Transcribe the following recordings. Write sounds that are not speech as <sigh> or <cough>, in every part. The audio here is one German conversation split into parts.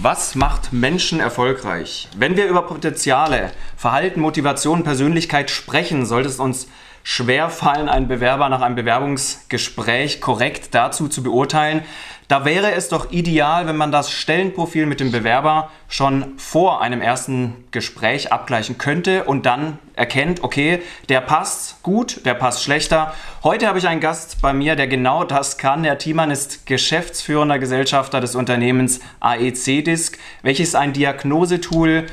Was macht Menschen erfolgreich? Wenn wir über Potenziale, Verhalten, Motivation, Persönlichkeit sprechen, sollte es uns schwer fallen, einen Bewerber nach einem Bewerbungsgespräch korrekt dazu zu beurteilen. Da wäre es doch ideal, wenn man das Stellenprofil mit dem Bewerber schon vor einem ersten Gespräch abgleichen könnte und dann erkennt, okay, der passt gut, der passt schlechter. Heute habe ich einen Gast bei mir, der genau das kann. Herr Thiemann ist geschäftsführender Gesellschafter des Unternehmens AEC Disc, welches ein Diagnosetool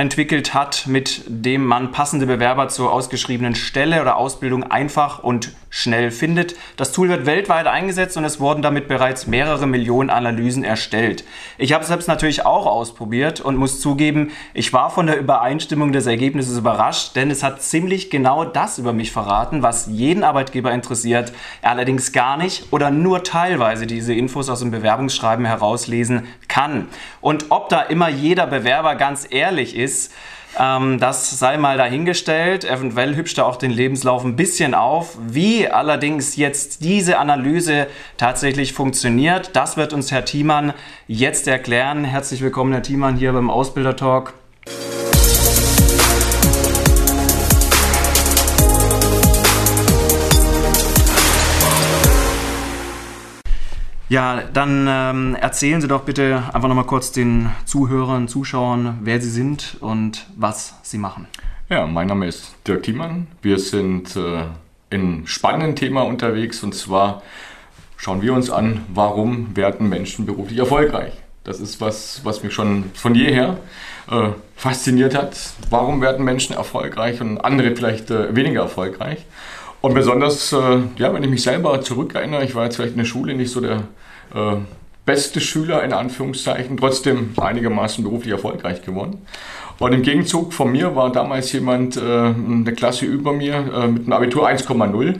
entwickelt hat, mit dem man passende Bewerber zur ausgeschriebenen Stelle oder Ausbildung einfach und schnell findet. Das Tool wird weltweit eingesetzt und es wurden damit bereits mehrere Millionen Analysen erstellt. Ich habe es selbst natürlich auch ausprobiert und muss zugeben, ich war von der Übereinstimmung des Ergebnisses überrascht, denn es hat ziemlich genau das über mich verraten, was jeden Arbeitgeber interessiert, er allerdings gar nicht oder nur teilweise diese Infos aus dem Bewerbungsschreiben herauslesen kann. Und ob da immer jeder Bewerber ganz ehrlich ist, ähm, das sei mal dahingestellt. Eventuell hübscht er auch den Lebenslauf ein bisschen auf. Wie allerdings jetzt diese Analyse tatsächlich funktioniert, das wird uns Herr Thiemann jetzt erklären. Herzlich willkommen, Herr Thiemann, hier beim Ausbilder-Talk. Ja, dann ähm, erzählen Sie doch bitte einfach nochmal kurz den Zuhörern, Zuschauern, wer Sie sind und was Sie machen. Ja, mein Name ist Dirk Thiemann. Wir sind äh, in spannenden Thema unterwegs und zwar schauen wir uns an, warum werden Menschen beruflich erfolgreich. Das ist was, was mich schon von jeher äh, fasziniert hat. Warum werden Menschen erfolgreich und andere vielleicht äh, weniger erfolgreich? Und besonders, äh, ja, wenn ich mich selber zurückerinnere, ich war jetzt vielleicht in der Schule nicht so der äh, beste Schüler in Anführungszeichen, trotzdem einigermaßen beruflich erfolgreich geworden. Und im Gegenzug von mir war damals jemand, äh, eine Klasse über mir, äh, mit einem Abitur 1,0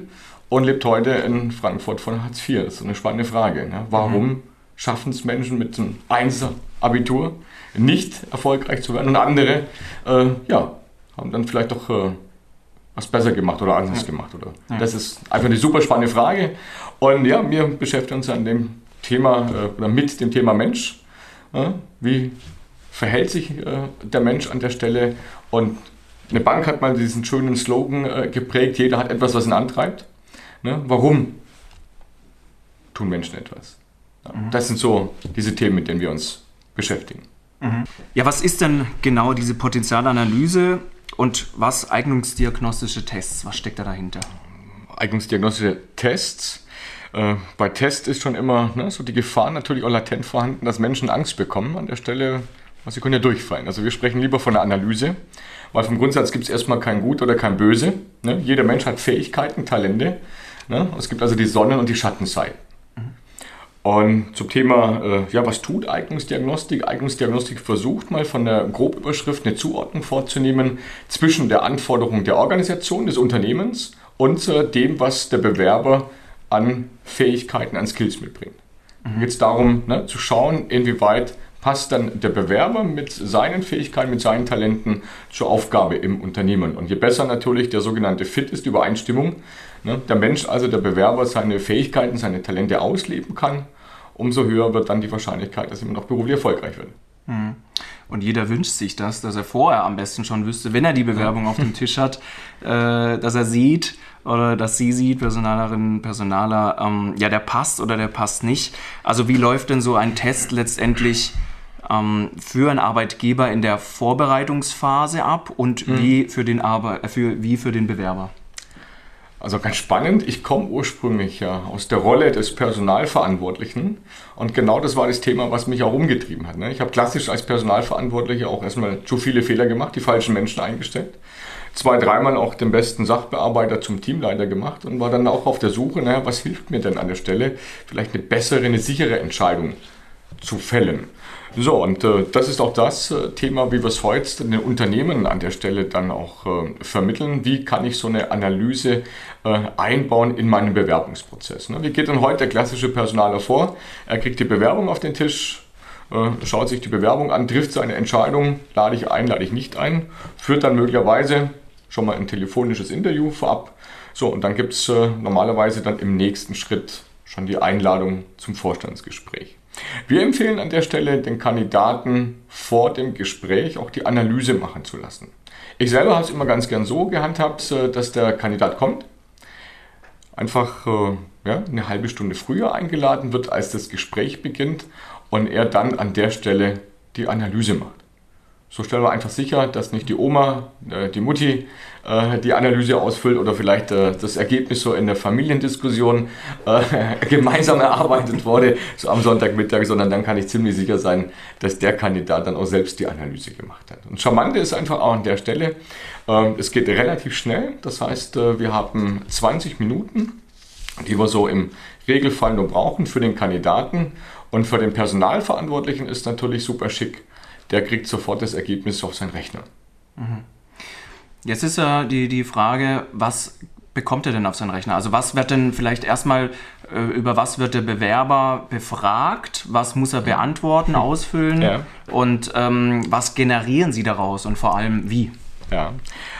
und lebt heute in Frankfurt von Hartz IV. Das ist eine spannende Frage. Ne? Warum mhm. schaffen es Menschen mit einem 1er Abitur nicht erfolgreich zu werden und andere, äh, ja, haben dann vielleicht doch äh, was besser gemacht oder anders ja. gemacht. Oder? Ja. Das ist einfach eine super spannende Frage. Und ja, wir beschäftigen uns an dem Thema äh, oder mit dem Thema Mensch. Wie verhält sich äh, der Mensch an der Stelle? Und eine Bank hat mal diesen schönen Slogan äh, geprägt, jeder hat etwas, was ihn antreibt. Ne? Warum tun Menschen etwas? Mhm. Das sind so diese Themen, mit denen wir uns beschäftigen. Mhm. Ja, was ist denn genau diese Potenzialanalyse und was eignungsdiagnostische Tests? Was steckt da dahinter? Eignungsdiagnostische Tests äh, bei Test ist schon immer ne, so die Gefahr natürlich auch latent vorhanden, dass Menschen Angst bekommen an der Stelle. Also sie können ja durchfallen. Also wir sprechen lieber von der Analyse, weil vom Grundsatz gibt es erstmal kein Gut oder kein Böse. Ne? Jeder Mensch hat Fähigkeiten, Talente. Ne? Es gibt also die Sonnen- und die Schattenseiten. Und zum Thema, äh, ja, was tut Eignungsdiagnostik? Eignungsdiagnostik versucht mal von der Grobüberschrift eine Zuordnung vorzunehmen zwischen der Anforderung der Organisation, des Unternehmens und äh, dem, was der Bewerber an Fähigkeiten, an Skills mitbringt. Mhm. Geht es darum, ne, zu schauen, inwieweit passt dann der Bewerber mit seinen Fähigkeiten, mit seinen Talenten zur Aufgabe im Unternehmen. Und je besser natürlich der sogenannte Fit ist, Übereinstimmung, ne, der Mensch, also der Bewerber, seine Fähigkeiten, seine Talente ausleben kann, umso höher wird dann die Wahrscheinlichkeit, dass jemand auch beruflich erfolgreich wird. Mhm. Und jeder wünscht sich das, dass er vorher am besten schon wüsste, wenn er die Bewerbung auf dem Tisch hat, <laughs> äh, dass er sieht oder dass sie sieht, Personalerin, Personaler, ähm, ja, der passt oder der passt nicht. Also wie läuft denn so ein Test letztendlich ähm, für einen Arbeitgeber in der Vorbereitungsphase ab und mhm. wie, für den Arbe für, wie für den Bewerber? Also ganz spannend, ich komme ursprünglich ja aus der Rolle des Personalverantwortlichen und genau das war das Thema, was mich auch umgetrieben hat. Ne? Ich habe klassisch als Personalverantwortlicher auch erstmal zu viele Fehler gemacht, die falschen Menschen eingestellt, zwei, dreimal auch den besten Sachbearbeiter zum Teamleiter gemacht und war dann auch auf der Suche, naja, was hilft mir denn an der Stelle, vielleicht eine bessere, eine sichere Entscheidung zu fällen. So, und äh, das ist auch das äh, Thema, wie wir es heute den Unternehmen an der Stelle dann auch äh, vermitteln. Wie kann ich so eine Analyse äh, einbauen in meinen Bewerbungsprozess? Ne? Wie geht denn heute der klassische Personaler vor? Er kriegt die Bewerbung auf den Tisch, äh, schaut sich die Bewerbung an, trifft seine Entscheidung, lade ich ein, lade ich nicht ein, führt dann möglicherweise schon mal ein telefonisches Interview vorab. So, und dann gibt es äh, normalerweise dann im nächsten Schritt schon die Einladung zum Vorstandsgespräch. Wir empfehlen an der Stelle den Kandidaten vor dem Gespräch auch die Analyse machen zu lassen. Ich selber habe es immer ganz gern so gehandhabt, äh, dass der Kandidat kommt, einfach äh, ja, eine halbe Stunde früher eingeladen wird, als das Gespräch beginnt und er dann an der Stelle die Analyse macht. So stellen wir einfach sicher, dass nicht die Oma, äh, die Mutti äh, die Analyse ausfüllt oder vielleicht äh, das Ergebnis so in der Familiendiskussion <laughs> gemeinsam erarbeitet wurde, so am Sonntagmittag, sondern dann kann ich ziemlich sicher sein, dass der Kandidat dann auch selbst die Analyse gemacht hat. Und charmante ist einfach auch an der Stelle, ähm, es geht relativ schnell, das heißt, wir haben 20 Minuten, die wir so im Regelfall nur brauchen für den Kandidaten und für den Personalverantwortlichen ist natürlich super schick der kriegt sofort das Ergebnis auf seinen Rechner. Mhm. Jetzt ist ja die, die Frage, was bekommt er denn auf seinen Rechner? Also was wird denn vielleicht erstmal, äh, über was wird der Bewerber befragt? Was muss er beantworten, ausfüllen? Ja. Und ähm, was generieren Sie daraus und vor allem wie? Ja,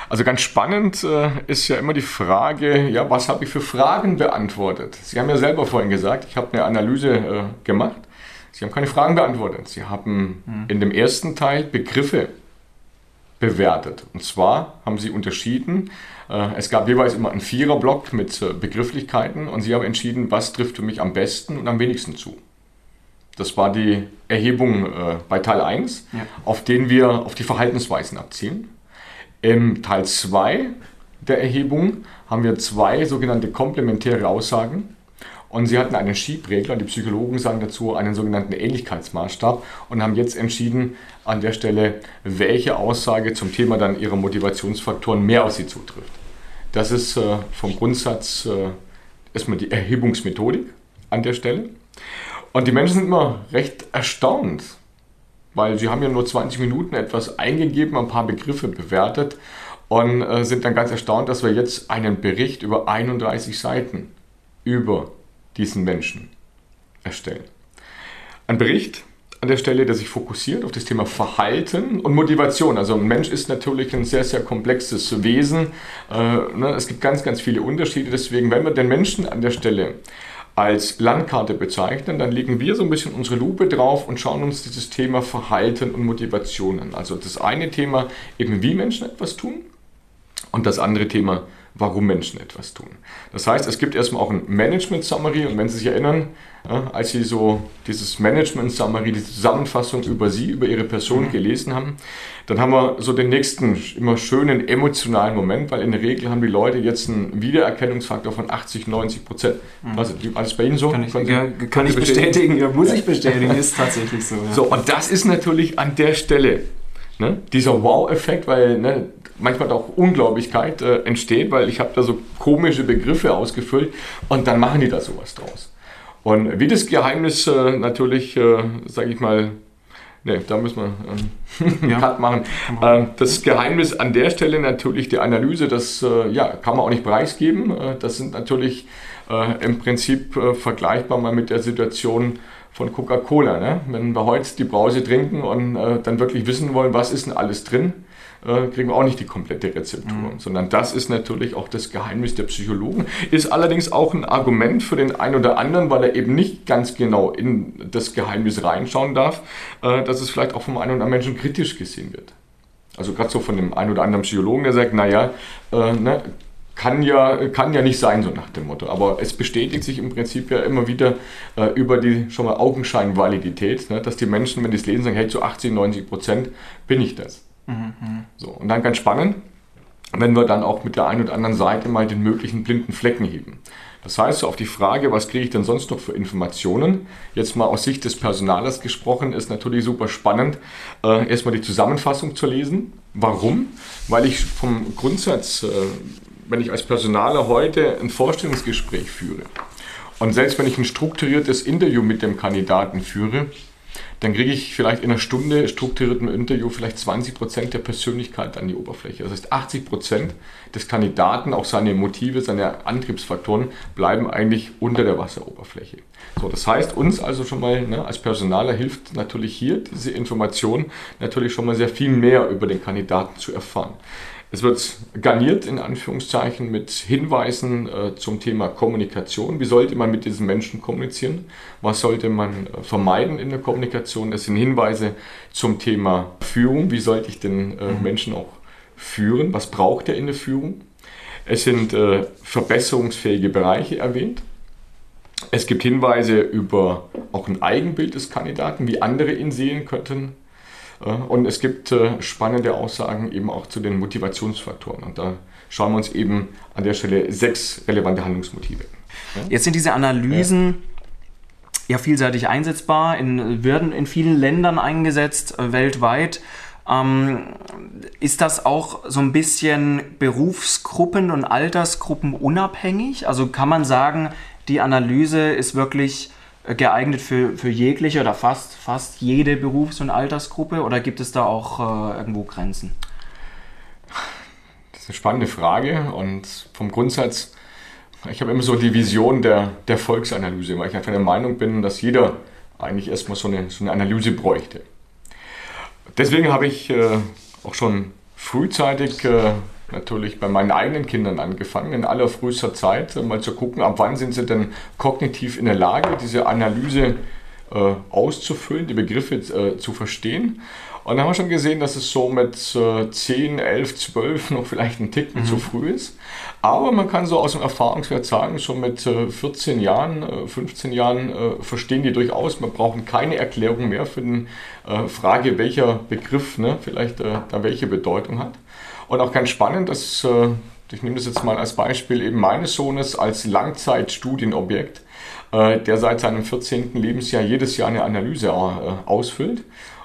also ganz spannend äh, ist ja immer die Frage, ja, was habe ich für Fragen beantwortet? Sie haben ja selber vorhin gesagt, ich habe eine Analyse äh, gemacht Sie haben keine Fragen beantwortet. Sie haben mhm. in dem ersten Teil Begriffe bewertet. Und zwar haben Sie unterschieden, äh, es gab jeweils immer einen Viererblock mit äh, Begrifflichkeiten und Sie haben entschieden, was trifft für mich am besten und am wenigsten zu. Das war die Erhebung äh, bei Teil 1, ja. auf den wir auf die Verhaltensweisen abzielen. Im Teil 2 der Erhebung haben wir zwei sogenannte komplementäre Aussagen. Und sie hatten einen Schiebregler, die Psychologen sagen dazu einen sogenannten Ähnlichkeitsmaßstab und haben jetzt entschieden, an der Stelle, welche Aussage zum Thema dann ihrer Motivationsfaktoren mehr auf sie zutrifft. Das ist äh, vom Grundsatz äh, erstmal die Erhebungsmethodik an der Stelle. Und die Menschen sind immer recht erstaunt, weil sie haben ja nur 20 Minuten etwas eingegeben, ein paar Begriffe bewertet und äh, sind dann ganz erstaunt, dass wir jetzt einen Bericht über 31 Seiten über diesen Menschen erstellen. Ein Bericht an der Stelle, der sich fokussiert auf das Thema Verhalten und Motivation. Also ein Mensch ist natürlich ein sehr, sehr komplexes Wesen. Äh, ne, es gibt ganz, ganz viele Unterschiede. Deswegen, wenn wir den Menschen an der Stelle als Landkarte bezeichnen, dann legen wir so ein bisschen unsere Lupe drauf und schauen uns dieses Thema Verhalten und Motivation an. Also das eine Thema eben, wie Menschen etwas tun und das andere Thema, warum Menschen etwas tun. Das heißt, es gibt erstmal auch ein Management Summary und wenn Sie sich erinnern, ja, als Sie so dieses Management Summary, die Zusammenfassung über Sie, über Ihre Person mhm. gelesen haben, dann haben wir so den nächsten immer schönen emotionalen Moment, weil in der Regel haben die Leute jetzt einen Wiedererkennungsfaktor von 80, 90 Prozent. Mhm. Also alles bei Ihnen so? Kann ich, ja, kann ich bestätigen, ja, muss ich bestätigen, <laughs> ist tatsächlich so. Ja. So, und das ist natürlich an der Stelle ne, dieser Wow-Effekt, weil ne, manchmal auch Unglaublichkeit äh, entsteht, weil ich habe da so komische Begriffe ausgefüllt und dann machen die da sowas draus. Und wie das Geheimnis äh, natürlich, äh, sage ich mal, ne, da müssen wir einen <laughs> ja. Cut machen. Ähm, das Geheimnis an der Stelle natürlich die Analyse, das äh, ja, kann man auch nicht preisgeben. Äh, das sind natürlich äh, im Prinzip vergleichbar mal mit der Situation, von Coca-Cola. Ne? Wenn wir heute die Brause trinken und äh, dann wirklich wissen wollen, was ist denn alles drin, äh, kriegen wir auch nicht die komplette Rezeptur, mhm. sondern das ist natürlich auch das Geheimnis der Psychologen. Ist allerdings auch ein Argument für den einen oder anderen, weil er eben nicht ganz genau in das Geheimnis reinschauen darf, äh, dass es vielleicht auch vom einen oder anderen Menschen kritisch gesehen wird. Also gerade so von dem einen oder anderen Psychologen, der sagt, naja, äh, ne, kann ja, kann ja nicht sein, so nach dem Motto. Aber es bestätigt sich im Prinzip ja immer wieder äh, über die schon mal Augenscheinvalidität, ne, dass die Menschen, wenn die es lesen, sagen, hey, zu 80, 90 Prozent bin ich das. Mhm. So, und dann ganz spannend, wenn wir dann auch mit der einen oder anderen Seite mal den möglichen blinden Flecken heben. Das heißt, so auf die Frage, was kriege ich denn sonst noch für Informationen? Jetzt mal aus Sicht des Personalers gesprochen, ist natürlich super spannend, äh, erstmal die Zusammenfassung zu lesen. Warum? Weil ich vom Grundsatz, äh, wenn ich als Personaler heute ein Vorstellungsgespräch führe und selbst wenn ich ein strukturiertes Interview mit dem Kandidaten führe, dann kriege ich vielleicht in einer Stunde strukturiertem Interview vielleicht 20 Prozent der Persönlichkeit an die Oberfläche. Das heißt, 80 Prozent des Kandidaten, auch seine Motive, seine Antriebsfaktoren, bleiben eigentlich unter der Wasseroberfläche. So, das heißt, uns also schon mal ne, als Personaler hilft natürlich hier diese Information natürlich schon mal sehr viel mehr über den Kandidaten zu erfahren. Es wird garniert in Anführungszeichen mit Hinweisen äh, zum Thema Kommunikation. Wie sollte man mit diesen Menschen kommunizieren? Was sollte man äh, vermeiden in der Kommunikation? Es sind Hinweise zum Thema Führung. Wie sollte ich den äh, mhm. Menschen auch führen? Was braucht er in der Führung? Es sind äh, verbesserungsfähige Bereiche erwähnt. Es gibt Hinweise über auch ein Eigenbild des Kandidaten, wie andere ihn sehen könnten. Und es gibt äh, spannende Aussagen eben auch zu den Motivationsfaktoren. Und da schauen wir uns eben an der Stelle sechs relevante Handlungsmotive. Jetzt sind diese Analysen ja, ja vielseitig einsetzbar, in, werden in vielen Ländern eingesetzt, äh, weltweit. Ähm, ist das auch so ein bisschen Berufsgruppen und Altersgruppen unabhängig? Also kann man sagen, die Analyse ist wirklich geeignet für, für jegliche oder fast, fast jede Berufs- und Altersgruppe oder gibt es da auch äh, irgendwo Grenzen? Das ist eine spannende Frage und vom Grundsatz, ich habe immer so die Vision der, der Volksanalyse, weil ich einfach der Meinung bin, dass jeder eigentlich erstmal so eine, so eine Analyse bräuchte. Deswegen habe ich äh, auch schon frühzeitig äh, natürlich bei meinen eigenen Kindern angefangen, in allerfrühester Zeit äh, mal zu gucken, ab wann sind sie denn kognitiv in der Lage, diese Analyse äh, auszufüllen, die Begriffe äh, zu verstehen. Und dann haben wir schon gesehen, dass es so mit äh, 10, 11, 12 noch vielleicht ein Ticken mhm. zu früh ist. Aber man kann so aus dem Erfahrungswert sagen, schon mit äh, 14 Jahren, 15 äh, Jahren äh, verstehen die durchaus. Man braucht keine Erklärung mehr für die äh, Frage, welcher Begriff ne, vielleicht da welche Bedeutung hat. Und auch ganz spannend, dass, äh, ich nehme das jetzt mal als Beispiel, eben meines Sohnes als Langzeitstudienobjekt, äh, der seit seinem 14. Lebensjahr jedes Jahr eine Analyse äh, ausfüllt.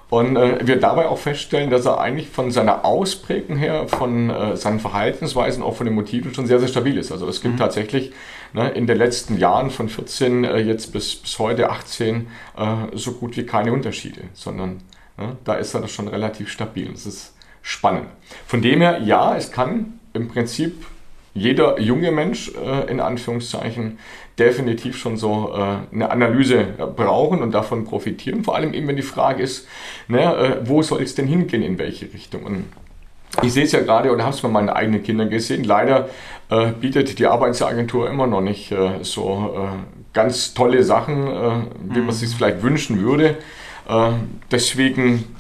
Und äh, wir dabei auch feststellen, dass er eigentlich von seiner Ausprägung her, von äh, seinen Verhaltensweisen, auch von den Motiven schon sehr, sehr stabil ist. Also es gibt mhm. tatsächlich ne, in den letzten Jahren von 14 äh, jetzt bis, bis heute 18 äh, so gut wie keine Unterschiede, sondern ne, da ist er schon relativ stabil. Das ist spannend. Von dem her, ja, es kann im Prinzip jeder junge Mensch äh, in Anführungszeichen definitiv schon so äh, eine Analyse äh, brauchen und davon profitieren. Vor allem eben, wenn die Frage ist, ne, äh, wo soll es denn hingehen, in welche Richtung? Und ich sehe es ja gerade oder habe es bei meinen eigenen Kindern gesehen. Leider äh, bietet die Arbeitsagentur immer noch nicht äh, so ganz tolle Sachen, wie man mhm. sich vielleicht wünschen würde. deswegen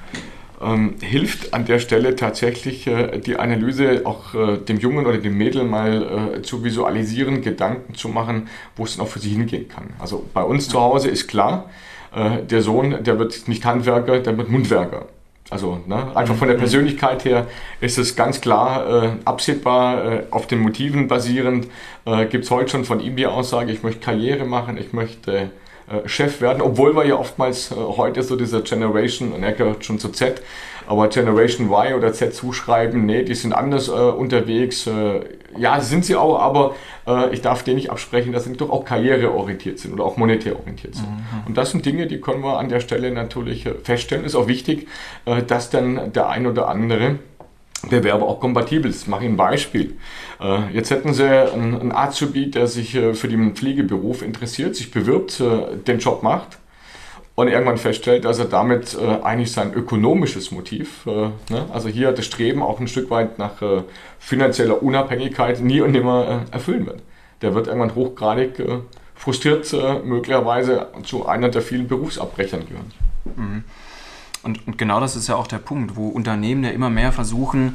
ähm, hilft an der Stelle tatsächlich äh, die Analyse auch äh, dem Jungen oder dem Mädel mal äh, zu visualisieren, Gedanken zu machen, wo es dann auch für sie hingehen kann. Also bei uns zu Hause ist klar, äh, der Sohn, der wird nicht Handwerker, der wird Mundwerker. Also ne, einfach von der mhm. Persönlichkeit her ist es ganz klar äh, absehbar, äh, auf den Motiven basierend. Äh, Gibt es heute schon von ihm die Aussage, ich möchte Karriere machen, ich möchte äh, Chef werden, obwohl wir ja oftmals äh, heute so dieser Generation, und er gehört schon zu Z, aber Generation Y oder Z zuschreiben, nee, die sind anders äh, unterwegs. Äh, ja, sind sie auch, aber äh, ich darf denen nicht absprechen, dass sie doch auch karriereorientiert sind oder auch monetär orientiert sind. Mhm. Und das sind Dinge, die können wir an der Stelle natürlich feststellen. Ist auch wichtig, dass dann der ein oder andere Bewerber auch kompatibel ist. Ich mache Ihnen ein Beispiel. Äh, jetzt hätten Sie einen Azubi, der sich äh, für den Pflegeberuf interessiert, sich bewirbt, äh, den Job macht und irgendwann feststellt, dass er damit eigentlich sein ökonomisches Motiv, ne, also hier das Streben auch ein Stück weit nach finanzieller Unabhängigkeit nie und nimmer erfüllen wird. Der wird irgendwann hochgradig frustriert möglicherweise zu einer der vielen Berufsabbrechern gehören. Mhm. Und, und genau das ist ja auch der Punkt, wo Unternehmen ja immer mehr versuchen,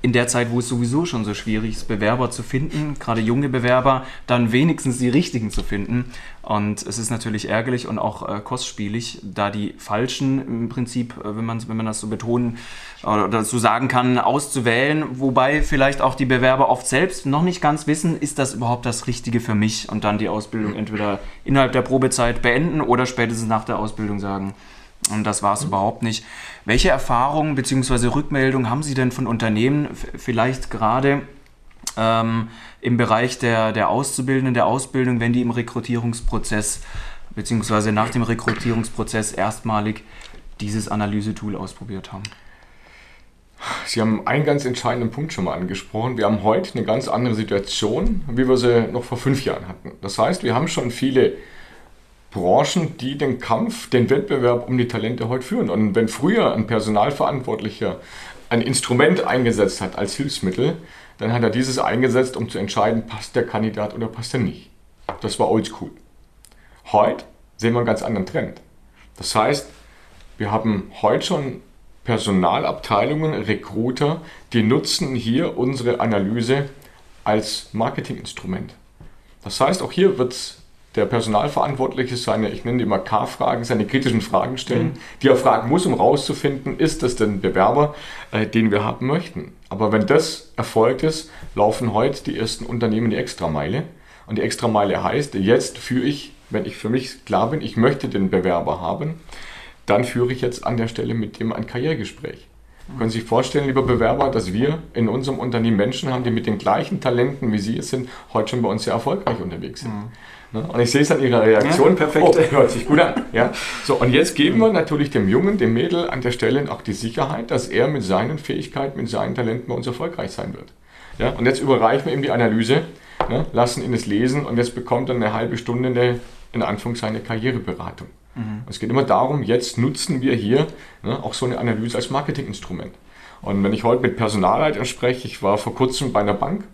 in der Zeit, wo es sowieso schon so schwierig ist, Bewerber zu finden, gerade junge Bewerber, dann wenigstens die richtigen zu finden. Und es ist natürlich ärgerlich und auch äh, kostspielig, da die falschen im Prinzip, äh, wenn, man, wenn man das so betonen oder dazu sagen kann, auszuwählen, wobei vielleicht auch die Bewerber oft selbst noch nicht ganz wissen, ist das überhaupt das Richtige für mich und dann die Ausbildung entweder innerhalb der Probezeit beenden oder spätestens nach der Ausbildung sagen, und das war es mhm. überhaupt nicht. Welche Erfahrungen bzw. Rückmeldungen haben Sie denn von Unternehmen, vielleicht gerade ähm, im Bereich der, der Auszubildenden, der Ausbildung, wenn die im Rekrutierungsprozess bzw. nach dem Rekrutierungsprozess erstmalig dieses Analysetool ausprobiert haben? Sie haben einen ganz entscheidenden Punkt schon mal angesprochen. Wir haben heute eine ganz andere Situation, wie wir sie noch vor fünf Jahren hatten. Das heißt, wir haben schon viele Branchen, die den Kampf, den Wettbewerb um die Talente heute führen. Und wenn früher ein Personalverantwortlicher ein Instrument eingesetzt hat als Hilfsmittel, dann hat er dieses eingesetzt, um zu entscheiden, passt der Kandidat oder passt er nicht. Das war oldschool. Heute sehen wir einen ganz anderen Trend. Das heißt, wir haben heute schon Personalabteilungen, Recruiter, die nutzen hier unsere Analyse als Marketinginstrument. Das heißt, auch hier wird der Personalverantwortliche seine, ich nenne die immer K-Fragen, seine kritischen Fragen stellen, mhm. die er fragen muss, um herauszufinden, ist das denn Bewerber, äh, den wir haben möchten. Aber wenn das erfolgt ist, laufen heute die ersten Unternehmen die Extrameile. Und die Extrameile heißt, jetzt führe ich, wenn ich für mich klar bin, ich möchte den Bewerber haben, dann führe ich jetzt an der Stelle mit dem ein Karrieregespräch. Mhm. Können Sie sich vorstellen, lieber Bewerber, dass wir in unserem Unternehmen Menschen haben, die mit den gleichen Talenten, wie Sie es sind, heute schon bei uns sehr erfolgreich unterwegs sind. Mhm. Und ich sehe es an Ihrer Reaktion. Ja, perfekt. Oh, <laughs> hört sich gut an. Ja? So, und jetzt geben wir natürlich dem Jungen, dem Mädel an der Stelle auch die Sicherheit, dass er mit seinen Fähigkeiten, mit seinen Talenten bei uns erfolgreich sein wird. Ja? Und jetzt überreichen wir ihm die Analyse, ne? lassen ihn es lesen und jetzt bekommt er eine halbe Stunde eine, in Anführungszeichen, eine Karriereberatung. Mhm. Es geht immer darum, jetzt nutzen wir hier ne, auch so eine Analyse als Marketinginstrument. Und wenn ich heute mit Personalleitern spreche, ich war vor kurzem bei einer Bank.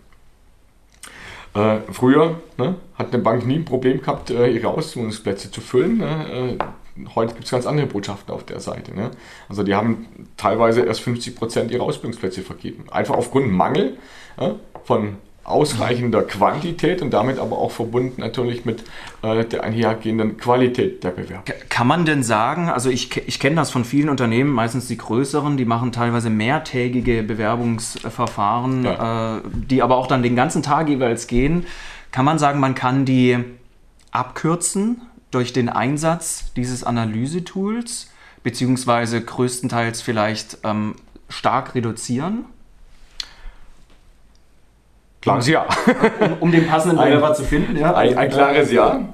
Äh, früher ne, hat eine Bank nie ein Problem gehabt, äh, ihre Ausbildungsplätze zu füllen. Ne? Äh, heute gibt es ganz andere Botschaften auf der Seite. Ne? Also die haben teilweise erst 50 Prozent ihrer Ausbildungsplätze vergeben. Einfach aufgrund Mangel von ausreichender Quantität und damit aber auch verbunden natürlich mit äh, der einhergehenden Qualität der Bewerbung. Kann man denn sagen, also ich, ich kenne das von vielen Unternehmen, meistens die größeren, die machen teilweise mehrtägige Bewerbungsverfahren, ja. äh, die aber auch dann den ganzen Tag jeweils gehen. Kann man sagen, man kann die abkürzen durch den Einsatz dieses Analysetools, beziehungsweise größtenteils vielleicht ähm, stark reduzieren? Klares Ja. um, um den passenden Bewerber zu finden, ja. Ein, ein klares Ja.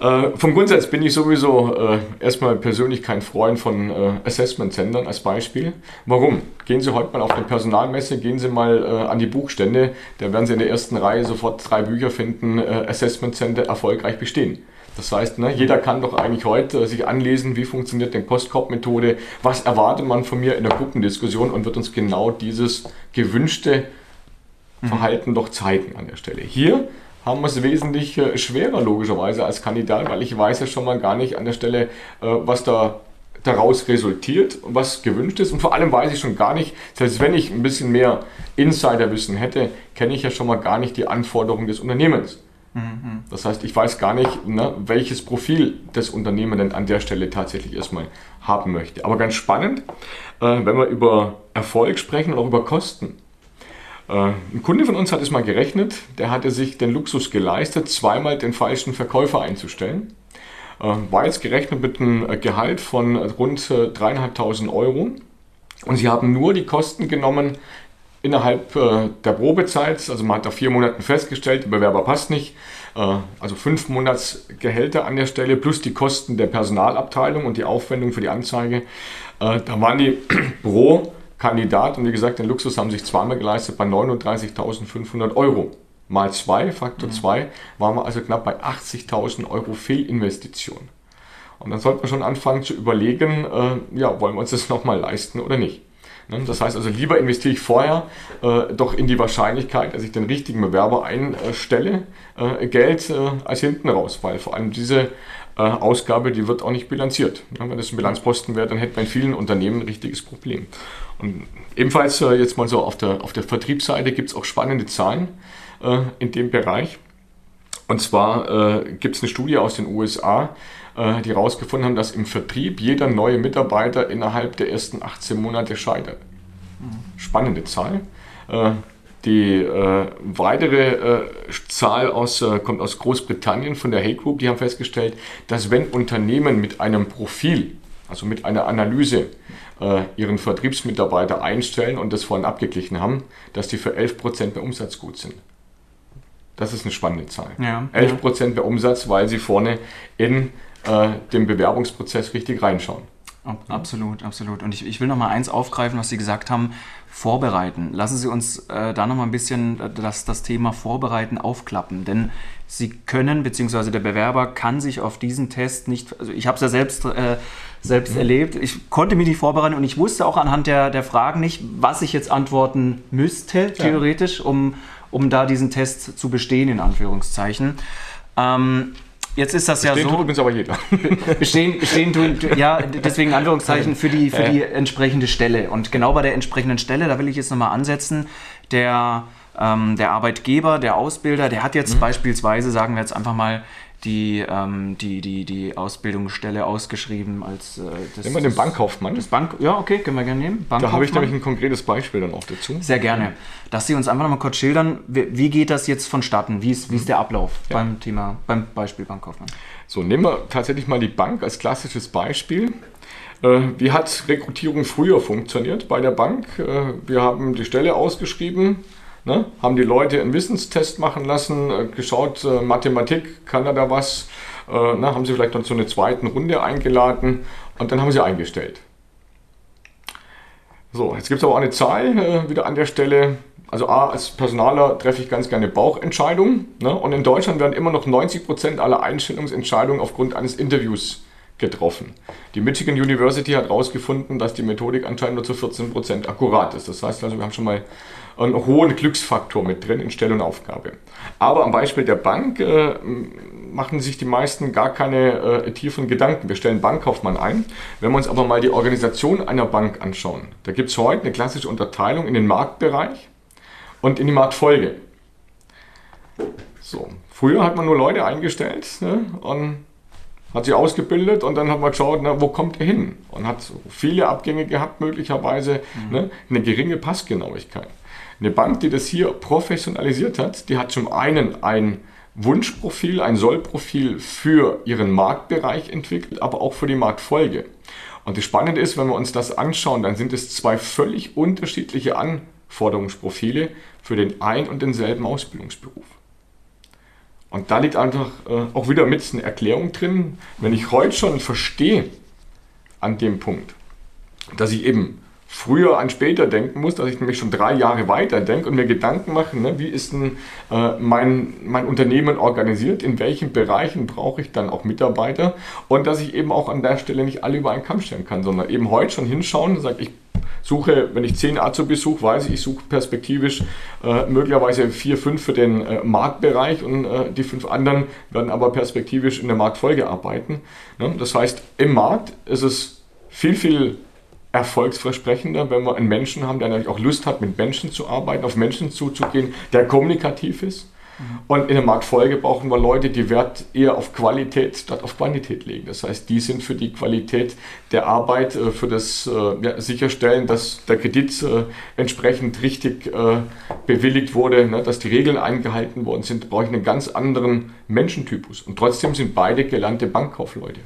Äh, vom Grundsatz bin ich sowieso äh, erstmal persönlich kein Freund von äh, Assessment-Centern als Beispiel. Warum? Gehen Sie heute mal auf eine Personalmesse, gehen Sie mal äh, an die Buchstände, da werden Sie in der ersten Reihe sofort drei Bücher finden, äh, Assessment Center erfolgreich bestehen. Das heißt, ne, jeder kann doch eigentlich heute äh, sich anlesen, wie funktioniert denn Postkorb-Methode, was erwartet man von mir in der Gruppendiskussion und wird uns genau dieses gewünschte Verhalten doch zeigen an der Stelle. Hier haben wir es wesentlich äh, schwerer logischerweise als Kandidat, weil ich weiß ja schon mal gar nicht an der Stelle, äh, was da daraus resultiert und was gewünscht ist. Und vor allem weiß ich schon gar nicht, selbst wenn ich ein bisschen mehr Insiderwissen hätte, kenne ich ja schon mal gar nicht die Anforderungen des Unternehmens. Mhm. Das heißt, ich weiß gar nicht, ne, welches Profil das Unternehmen denn an der Stelle tatsächlich erstmal haben möchte. Aber ganz spannend, äh, wenn wir über Erfolg sprechen und auch über Kosten. Äh, ein Kunde von uns hat es mal gerechnet, der hatte sich den Luxus geleistet, zweimal den falschen Verkäufer einzustellen. Äh, war jetzt gerechnet mit einem Gehalt von rund 3.500 äh, Euro. Und sie haben nur die Kosten genommen innerhalb der Probezeit. Also man hat nach vier Monaten festgestellt, der Bewerber passt nicht. Also fünf Monatsgehälter an der Stelle plus die Kosten der Personalabteilung und die Aufwendung für die Anzeige. Da waren die <clears throat> pro Kandidat und wie gesagt, den Luxus haben sich zweimal geleistet bei 39.500 Euro. Mal zwei, Faktor 2, mhm. waren wir also knapp bei 80.000 Euro Fehlinvestition. Und dann sollte man schon anfangen zu überlegen, äh, ja, wollen wir uns das <laughs> nochmal leisten oder nicht. Ne? Das heißt also, lieber investiere ich vorher äh, doch in die Wahrscheinlichkeit, dass ich den richtigen Bewerber einstelle, äh, Geld äh, als hinten raus, weil vor allem diese äh, Ausgabe, die wird auch nicht bilanziert. Ne? Wenn das ein Bilanzposten wäre, dann hätte man in vielen Unternehmen ein richtiges Problem. Und ebenfalls äh, jetzt mal so auf der, auf der Vertriebsseite gibt es auch spannende Zahlen äh, in dem Bereich. Und zwar äh, gibt es eine Studie aus den USA, äh, die herausgefunden haben, dass im Vertrieb jeder neue Mitarbeiter innerhalb der ersten 18 Monate scheitert. Spannende Zahl. Äh, die äh, weitere äh, Zahl aus, äh, kommt aus Großbritannien von der Hay Group. Die haben festgestellt, dass wenn Unternehmen mit einem Profil, also mit einer Analyse äh, ihren Vertriebsmitarbeiter einstellen und das vorhin abgeglichen haben, dass die für 11% bei Umsatz gut sind. Das ist eine spannende Zahl. Ja, 11% ja. bei Umsatz, weil sie vorne in äh, den Bewerbungsprozess richtig reinschauen. Absolut, absolut. Und ich, ich will noch mal eins aufgreifen, was Sie gesagt haben, vorbereiten. Lassen Sie uns äh, da noch mal ein bisschen äh, das, das Thema Vorbereiten aufklappen. Denn Sie können, beziehungsweise der Bewerber kann sich auf diesen Test nicht, also ich habe es ja selbst, äh, selbst mhm. erlebt, ich konnte mich nicht vorbereiten und ich wusste auch anhand der, der Fragen nicht, was ich jetzt antworten müsste, theoretisch, ja. um, um da diesen Test zu bestehen, in Anführungszeichen. Ähm, Jetzt ist das bestehen ja so. Tut übrigens aber jeder. Bestehen, bestehen tun, ja, deswegen Anführungszeichen für die, für die entsprechende Stelle. Und genau bei der entsprechenden Stelle, da will ich jetzt nochmal ansetzen, der, ähm, der Arbeitgeber, der Ausbilder, der hat jetzt mhm. beispielsweise, sagen wir jetzt einfach mal, die, ähm, die, die, die Ausbildungsstelle ausgeschrieben als äh, das, Nehmen wir den Bankkaufmann. Das Bank, ja, okay, können wir gerne nehmen. Da habe ich nämlich ein konkretes Beispiel dann auch dazu. Sehr gerne. Dass Sie uns einfach noch mal kurz schildern, wie, wie geht das jetzt vonstatten? Wie ist, wie ist der Ablauf ja. beim Thema, beim Beispiel Bankkaufmann? So, nehmen wir tatsächlich mal die Bank als klassisches Beispiel. Äh, wie hat Rekrutierung früher funktioniert bei der Bank? Äh, wir haben die Stelle ausgeschrieben, Ne? Haben die Leute einen Wissenstest machen lassen, äh, geschaut, äh, Mathematik, kann er da was? Äh, ne? Haben sie vielleicht noch zu einer zweiten Runde eingeladen und dann haben sie eingestellt. So, jetzt gibt es aber auch eine Zahl äh, wieder an der Stelle. Also A, als Personaler treffe ich ganz gerne Bauchentscheidungen. Ne? Und in Deutschland werden immer noch 90% aller Einstellungsentscheidungen aufgrund eines Interviews getroffen. Die Michigan University hat herausgefunden, dass die Methodik anscheinend nur zu 14% akkurat ist. Das heißt also, wir haben schon mal einen hohen Glücksfaktor mit drin in Stell- und Aufgabe. Aber am Beispiel der Bank äh, machen sich die meisten gar keine äh, tiefen Gedanken. Wir stellen Bankkaufmann ein. Wenn wir uns aber mal die Organisation einer Bank anschauen, da gibt es heute eine klassische Unterteilung in den Marktbereich und in die Marktfolge. So, früher hat man nur Leute eingestellt ne, und hat sie ausgebildet und dann hat man geschaut, na, wo kommt er hin? Und hat viele Abgänge gehabt, möglicherweise mhm. ne, eine geringe Passgenauigkeit. Eine Bank, die das hier professionalisiert hat, die hat zum einen ein Wunschprofil, ein Sollprofil für ihren Marktbereich entwickelt, aber auch für die Marktfolge. Und das Spannende ist, wenn wir uns das anschauen, dann sind es zwei völlig unterschiedliche Anforderungsprofile für den ein und denselben Ausbildungsberuf. Und da liegt einfach äh, auch wieder mit eine Erklärung drin, wenn ich heute schon verstehe an dem Punkt, dass ich eben früher an später denken muss, dass ich nämlich schon drei Jahre weiter denke und mir Gedanken mache, ne, wie ist denn äh, mein, mein Unternehmen organisiert, in welchen Bereichen brauche ich dann auch Mitarbeiter und dass ich eben auch an der Stelle nicht alle über einen Kamm stellen kann, sondern eben heute schon hinschauen und sage, ich suche, wenn ich zehn Azubis suche, weiß ich, ich suche perspektivisch äh, möglicherweise vier, fünf für den äh, Marktbereich und äh, die fünf anderen werden aber perspektivisch in der Marktfolge arbeiten. Ne? Das heißt, im Markt ist es viel, viel erfolgsversprechender, wenn wir einen Menschen haben, der natürlich auch Lust hat, mit Menschen zu arbeiten, auf Menschen zuzugehen, der kommunikativ ist. Mhm. Und in der Marktfolge brauchen wir Leute, die Wert eher auf Qualität statt auf Quantität legen. Das heißt, die sind für die Qualität der Arbeit, äh, für das äh, ja, Sicherstellen, dass der Kredit äh, entsprechend richtig bewilligt wurde, ne, dass die Regeln eingehalten worden sind, brauche ich einen ganz anderen Menschentypus. Und trotzdem sind beide gelernte Bankkaufleute.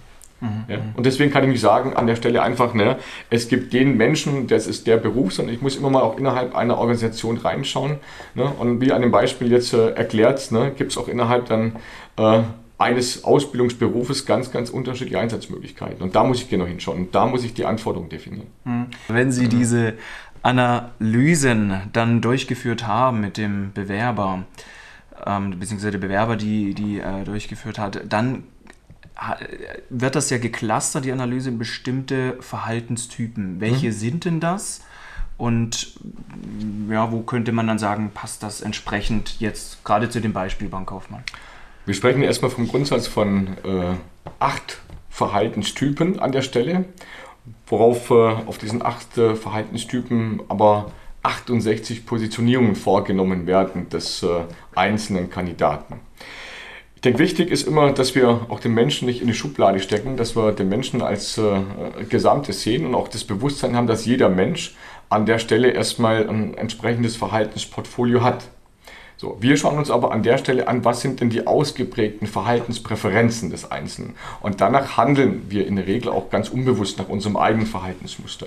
Mhm. Ja? Und deswegen kann ich nicht sagen, an der Stelle einfach, ne, es gibt den Menschen, das ist der Beruf, sondern ich muss immer mal auch innerhalb einer Organisation reinschauen. Ne? Und wie an dem Beispiel jetzt äh, erklärt, ne, gibt es auch innerhalb dann äh, eines Ausbildungsberufes ganz, ganz unterschiedliche Einsatzmöglichkeiten. Und da muss ich genau hinschauen. Und da muss ich die Anforderungen definieren. Mhm. Wenn Sie mhm. diese Analysen dann durchgeführt haben mit dem Bewerber, ähm, beziehungsweise der Bewerber, die, die äh, durchgeführt hat, dann wird das ja geclustert, die Analyse, in bestimmte Verhaltenstypen. Welche mhm. sind denn das? Und ja, wo könnte man dann sagen, passt das entsprechend jetzt gerade zu dem Beispiel Bankkaufmann? Wir sprechen erstmal vom Grundsatz von äh, acht Verhaltenstypen an der Stelle, worauf äh, auf diesen acht äh, Verhaltenstypen aber 68 Positionierungen vorgenommen werden des äh, einzelnen Kandidaten. Denke, wichtig ist immer, dass wir auch den Menschen nicht in die Schublade stecken, dass wir den Menschen als äh, Gesamtes sehen und auch das Bewusstsein haben, dass jeder Mensch an der Stelle erstmal ein entsprechendes Verhaltensportfolio hat. So, wir schauen uns aber an der Stelle an, was sind denn die ausgeprägten Verhaltenspräferenzen des Einzelnen. Und danach handeln wir in der Regel auch ganz unbewusst nach unserem eigenen Verhaltensmuster.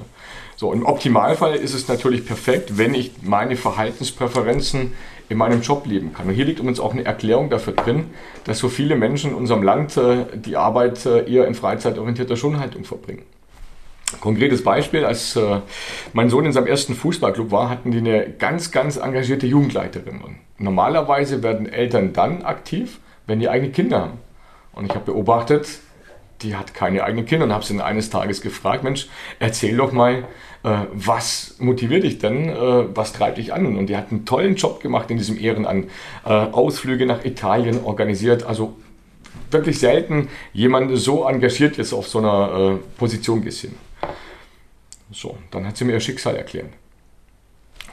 So, im Optimalfall ist es natürlich perfekt, wenn ich meine Verhaltenspräferenzen in meinem Job leben kann. Und hier liegt übrigens auch eine Erklärung dafür drin, dass so viele Menschen in unserem Land äh, die Arbeit äh, eher in freizeitorientierter Schonhaltung verbringen. Konkretes Beispiel, als äh, mein Sohn in seinem ersten Fußballclub war, hatten die eine ganz, ganz engagierte Jugendleiterin. Und normalerweise werden Eltern dann aktiv, wenn die eigene Kinder haben. Und ich habe beobachtet, die hat keine eigenen Kinder und habe sie eines Tages gefragt, Mensch, erzähl doch mal, äh, was motiviert dich denn, äh, was treibt dich an? Und die hat einen tollen Job gemacht in diesem Ehrenamt, äh, Ausflüge nach Italien organisiert, also wirklich selten jemand so engagiert ist auf so einer äh, Position gesehen. So, dann hat sie mir ihr Schicksal erklärt.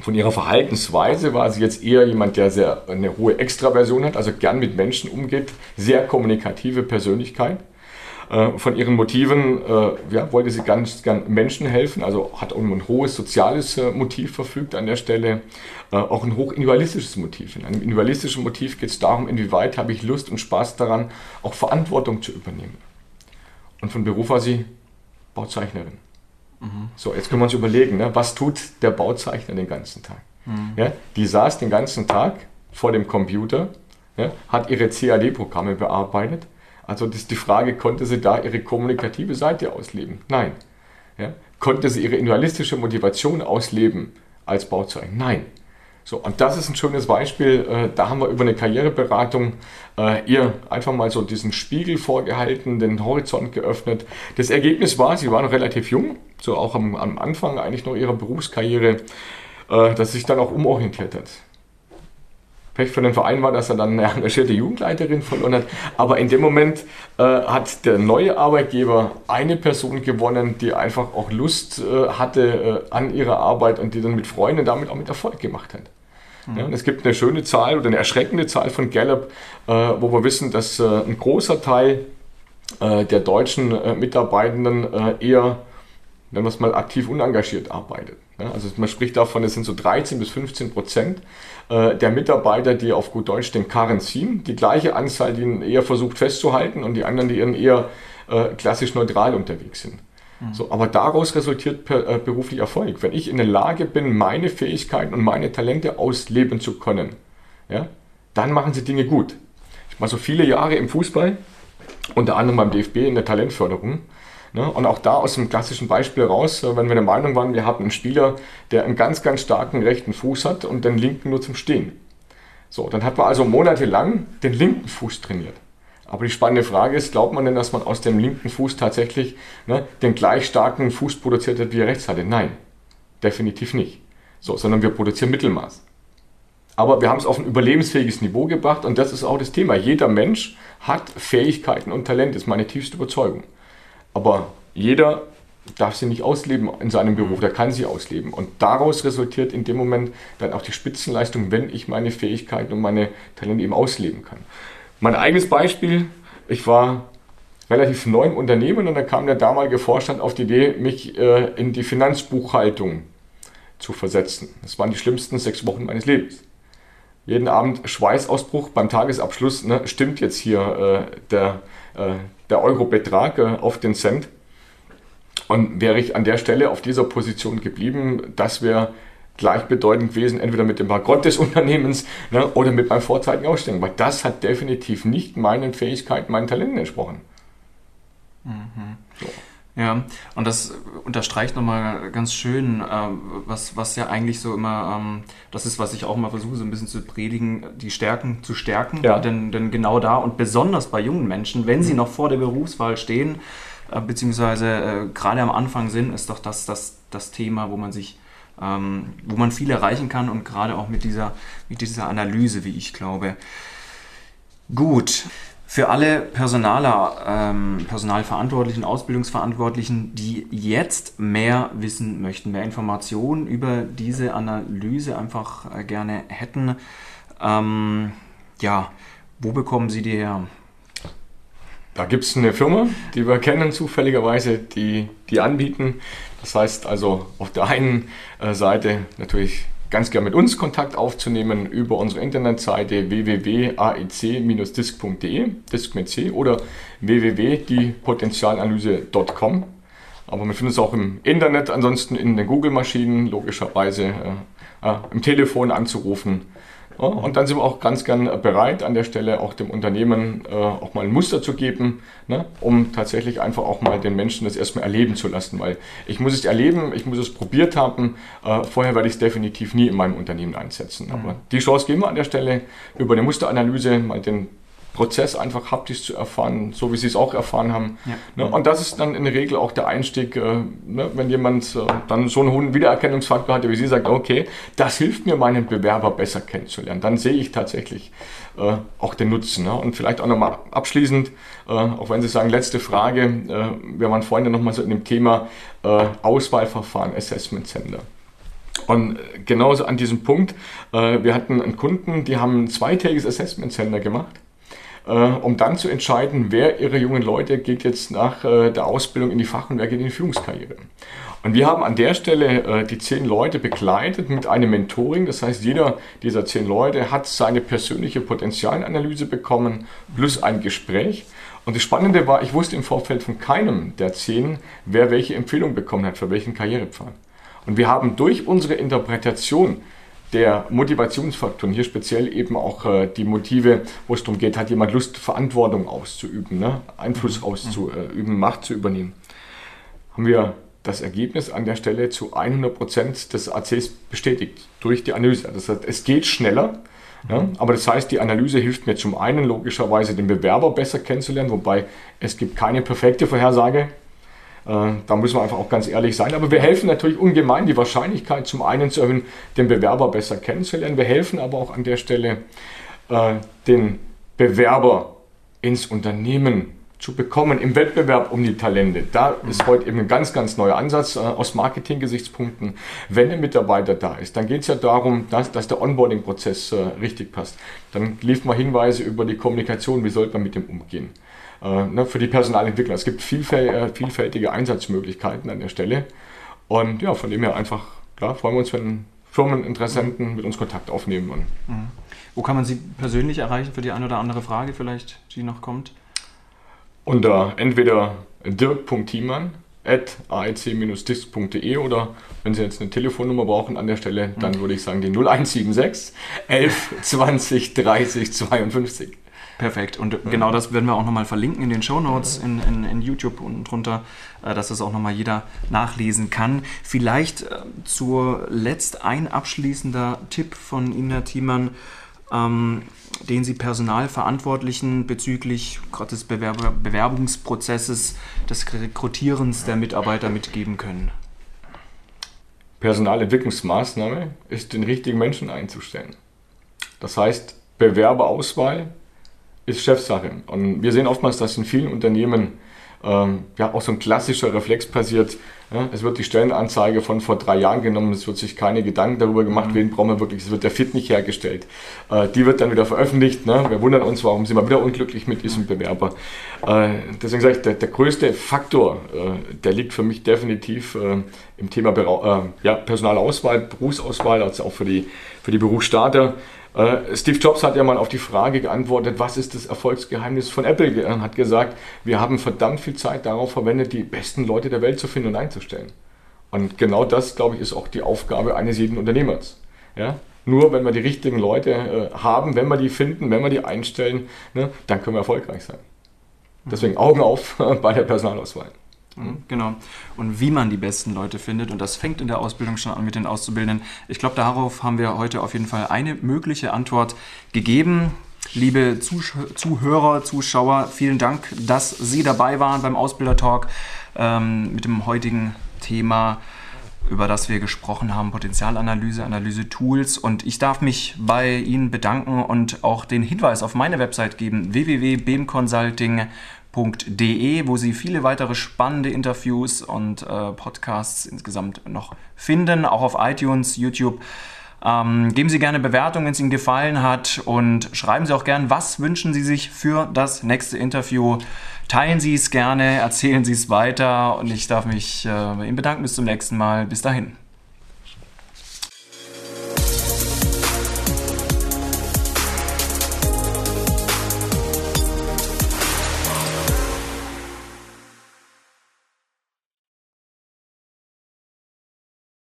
Von ihrer Verhaltensweise war sie jetzt eher jemand, der sehr eine hohe Extraversion hat, also gern mit Menschen umgeht, sehr kommunikative Persönlichkeit. Äh, von ihren Motiven äh, ja, wollte sie ganz gern Menschen helfen, also hat auch ein hohes soziales äh, Motiv verfügt an der Stelle, auch ein hoch individualistisches Motiv. In einem individualistischen Motiv geht es darum, inwieweit habe ich Lust und Spaß daran, auch Verantwortung zu übernehmen. Und von Beruf war sie Bauzeichnerin. Mhm. So, jetzt können wir uns überlegen, ne, was tut der Bauzeichner den ganzen Tag? Mhm. Ja, die saß den ganzen Tag vor dem Computer, ja, hat ihre CAD-Programme bearbeitet. Also das ist die Frage, konnte sie da ihre kommunikative Seite ausleben? Nein. Ja, konnte sie ihre individualistische Motivation ausleben als Bauzeichner? Nein. So, und das ist ein schönes Beispiel. Äh, da haben wir über eine Karriereberatung äh, ihr einfach mal so diesen Spiegel vorgehalten, den Horizont geöffnet. Das Ergebnis war, sie war noch relativ jung, so auch am, am Anfang eigentlich noch ihrer Berufskarriere, äh, dass sie sich dann auch umorientiert hat. Pech für den Verein war, dass er dann eine engagierte Jugendleiterin verloren hat. Aber in dem Moment äh, hat der neue Arbeitgeber eine Person gewonnen, die einfach auch Lust äh, hatte äh, an ihrer Arbeit und die dann mit Freunden damit auch mit Erfolg gemacht hat. Mhm. Ja, es gibt eine schöne Zahl oder eine erschreckende Zahl von Gallup, äh, wo wir wissen, dass äh, ein großer Teil äh, der deutschen Mitarbeitenden eher wenn man es mal aktiv unengagiert arbeitet. Also man spricht davon, es sind so 13 bis 15 Prozent äh, der Mitarbeiter, die auf gut Deutsch den Karren ziehen. Die gleiche Anzahl, die ihn eher versucht festzuhalten und die anderen, die eher äh, klassisch neutral unterwegs sind. Mhm. So, aber daraus resultiert per, äh, beruflicher Erfolg. Wenn ich in der Lage bin, meine Fähigkeiten und meine Talente ausleben zu können, ja, dann machen sie Dinge gut. Ich war so viele Jahre im Fußball, unter anderem beim DFB in der Talentförderung. Ne? Und auch da aus dem klassischen Beispiel raus, äh, wenn wir der Meinung waren, wir haben einen Spieler, der einen ganz, ganz starken rechten Fuß hat und den linken nur zum Stehen. So, dann hat man also monatelang den linken Fuß trainiert. Aber die spannende Frage ist, glaubt man denn, dass man aus dem linken Fuß tatsächlich ne, den gleich starken Fuß produziert hat, wie er rechts hatte? Nein, definitiv nicht. So, sondern wir produzieren Mittelmaß. Aber wir haben es auf ein überlebensfähiges Niveau gebracht und das ist auch das Thema. Jeder Mensch hat Fähigkeiten und Talente, ist meine tiefste Überzeugung. Aber jeder darf sie nicht ausleben in seinem Beruf, der kann sie ausleben. Und daraus resultiert in dem Moment dann auch die Spitzenleistung, wenn ich meine Fähigkeiten und meine Talente eben ausleben kann. Mein eigenes Beispiel, ich war relativ neu im Unternehmen und da kam der damalige Vorstand auf die Idee, mich äh, in die Finanzbuchhaltung zu versetzen. Das waren die schlimmsten sechs Wochen meines Lebens. Jeden Abend Schweißausbruch beim Tagesabschluss, ne, stimmt jetzt hier äh, der, äh, der Eurobetrag äh, auf den Cent. Und wäre ich an der Stelle auf dieser Position geblieben, das wäre gleichbedeutend gewesen, entweder mit dem Bankrott des <laughs> Unternehmens ne, oder mit meinem vorzeitigen Aussteigen, weil das hat definitiv nicht meinen Fähigkeiten, meinen Talenten entsprochen. Mhm. Ja, und das unterstreicht nochmal ganz schön, äh, was, was ja eigentlich so immer, ähm, das ist, was ich auch mal versuche, so ein bisschen zu predigen, die Stärken zu stärken. Ja. Denn, denn genau da und besonders bei jungen Menschen, wenn sie mhm. noch vor der Berufswahl stehen, äh, beziehungsweise äh, gerade am Anfang sind, ist doch das das, das Thema, wo man sich ähm, wo man viel erreichen kann und gerade auch mit dieser, mit dieser Analyse, wie ich glaube. Gut, für alle Personaler, ähm, Personalverantwortlichen, Ausbildungsverantwortlichen, die jetzt mehr wissen möchten, mehr Informationen über diese Analyse einfach äh, gerne hätten, ähm, ja, wo bekommen Sie die her? Da gibt es eine Firma, die wir kennen zufälligerweise, die die anbieten. Das heißt also auf der einen äh, Seite natürlich ganz gerne mit uns Kontakt aufzunehmen über unsere Internetseite www.aec-disc.de, Disc mit C oder www.diepotenzialanalyse.com. Aber man findet es auch im Internet, ansonsten in den Google-Maschinen, logischerweise äh, äh, im Telefon anzurufen. Und dann sind wir auch ganz gern bereit, an der Stelle auch dem Unternehmen äh, auch mal ein Muster zu geben, ne, um tatsächlich einfach auch mal den Menschen das erstmal erleben zu lassen. Weil ich muss es erleben, ich muss es probiert haben. Äh, vorher werde ich es definitiv nie in meinem Unternehmen einsetzen. Mhm. Aber die Chance geben wir an der Stelle über eine Musteranalyse mal den Prozess einfach haptisch zu erfahren, so wie Sie es auch erfahren haben. Ja. Ne? Und das ist dann in der Regel auch der Einstieg, äh, ne? wenn jemand äh, dann so einen hohen Wiedererkennungsfaktor hat, wie Sie sagt, okay, das hilft mir, meinen Bewerber besser kennenzulernen. Dann sehe ich tatsächlich äh, auch den Nutzen. Ne? Und vielleicht auch nochmal abschließend, auch wenn Sie sagen, letzte Frage, wir waren vorhin nochmal so in dem Thema Auswahlverfahren, Assessment Center. Und genauso an diesem Punkt, wir hatten einen Kunden, die haben ein zweitägiges Assessment Center gemacht um dann zu entscheiden, wer ihrer jungen Leute geht jetzt nach äh, der Ausbildung in die Fach- und wer geht in die Führungskarriere. Und wir haben an der Stelle äh, die zehn Leute begleitet mit einem Mentoring. Das heißt, jeder dieser zehn Leute hat seine persönliche Potenzialanalyse bekommen plus ein Gespräch. Und das Spannende war, ich wusste im Vorfeld von keinem der zehn, wer welche Empfehlung bekommen hat für welchen Karrierepfad. Und wir haben durch unsere Interpretation der Motivationsfaktoren, hier speziell eben auch äh, die Motive, wo es darum geht, hat jemand Lust, Verantwortung auszuüben, ne? Einfluss mhm. auszuüben, Macht zu übernehmen, haben wir das Ergebnis an der Stelle zu 100% des ACs bestätigt durch die Analyse. Das heißt, es geht schneller, ja, aber das heißt, die Analyse hilft mir zum einen logischerweise den Bewerber besser kennenzulernen, wobei es gibt keine perfekte Vorhersage äh, da müssen wir einfach auch ganz ehrlich sein. Aber wir helfen natürlich ungemein, die Wahrscheinlichkeit zum einen zu erhöhen, den Bewerber besser kennenzulernen. Wir helfen aber auch an der Stelle, äh, den Bewerber ins Unternehmen zu bekommen im Wettbewerb um die Talente. Da ist heute eben ein ganz, ganz neuer Ansatz äh, aus Marketing-Gesichtspunkten. Wenn ein Mitarbeiter da ist, dann geht es ja darum, dass, dass der Onboarding-Prozess äh, richtig passt. Dann liefern wir Hinweise über die Kommunikation, wie sollte man mit dem umgehen äh, ne, für die Personalentwickler. Es gibt äh, vielfältige Einsatzmöglichkeiten an der Stelle. Und ja, von dem her einfach, klar, freuen wir uns, wenn Firmeninteressenten mit uns Kontakt aufnehmen. Und mhm. Wo kann man Sie persönlich erreichen für die eine oder andere Frage vielleicht, die noch kommt? Unter entweder dirk.thiemann at aec-disc.de oder wenn Sie jetzt eine Telefonnummer brauchen an der Stelle, dann mhm. würde ich sagen die 0176 11 20 30 52. Perfekt. Und genau das werden wir auch nochmal verlinken in den Show Notes in, in, in, YouTube unten drunter, äh, dass das auch nochmal jeder nachlesen kann. Vielleicht äh, zuletzt ein abschließender Tipp von Ihnen, Herr Thiemann, ähm, den Sie Personalverantwortlichen bezüglich des Bewerber Bewerbungsprozesses, des Rekrutierens der Mitarbeiter mitgeben können. Personalentwicklungsmaßnahme ist, den richtigen Menschen einzustellen. Das heißt, Bewerberauswahl ist Chefsache. Und wir sehen oftmals, dass in vielen Unternehmen ähm, ja auch so ein klassischer Reflex passiert. Ja, es wird die Stellenanzeige von vor drei Jahren genommen, es wird sich keine Gedanken darüber gemacht, mhm. wen brauchen wir wirklich, es wird der Fit nicht hergestellt. Äh, die wird dann wieder veröffentlicht. Ne? Wir wundern uns, warum sind wir wieder unglücklich mit diesem Bewerber. Äh, deswegen sage ich, der, der größte Faktor, äh, der liegt für mich definitiv äh, im Thema Bera äh, ja, Personalauswahl, Berufsauswahl, also auch für die, für die Berufsstarter. Äh, Steve Jobs hat ja mal auf die Frage geantwortet, was ist das Erfolgsgeheimnis von Apple? Er hat gesagt, wir haben verdammt viel Zeit darauf verwendet, die besten Leute der Welt zu finden und einzustellen. Und genau das, glaube ich, ist auch die Aufgabe eines jeden Unternehmers. Ja? Nur wenn wir die richtigen Leute äh, haben, wenn wir die finden, wenn wir die einstellen, ne, dann können wir erfolgreich sein. Deswegen Augen auf <laughs> bei der Personalauswahl. Mhm, genau. Und wie man die besten Leute findet. Und das fängt in der Ausbildung schon an mit den Auszubildenden. Ich glaube, darauf haben wir heute auf jeden Fall eine mögliche Antwort gegeben. Liebe Zuhörer, Zuschauer, vielen Dank, dass Sie dabei waren beim Ausbildertalk ähm, mit dem heutigen Thema, über das wir gesprochen haben, Potenzialanalyse, Analyse-Tools. Und ich darf mich bei Ihnen bedanken und auch den Hinweis auf meine Website geben, www.beamconsulting.com www.ftf.de, wo Sie viele weitere spannende Interviews und äh, Podcasts insgesamt noch finden, auch auf iTunes, YouTube. Ähm, geben Sie gerne Bewertungen, wenn es Ihnen gefallen hat und schreiben Sie auch gerne, was wünschen Sie sich für das nächste Interview. Teilen Sie es gerne, erzählen Sie es weiter und ich darf mich äh, Ihnen bedanken. Bis zum nächsten Mal. Bis dahin.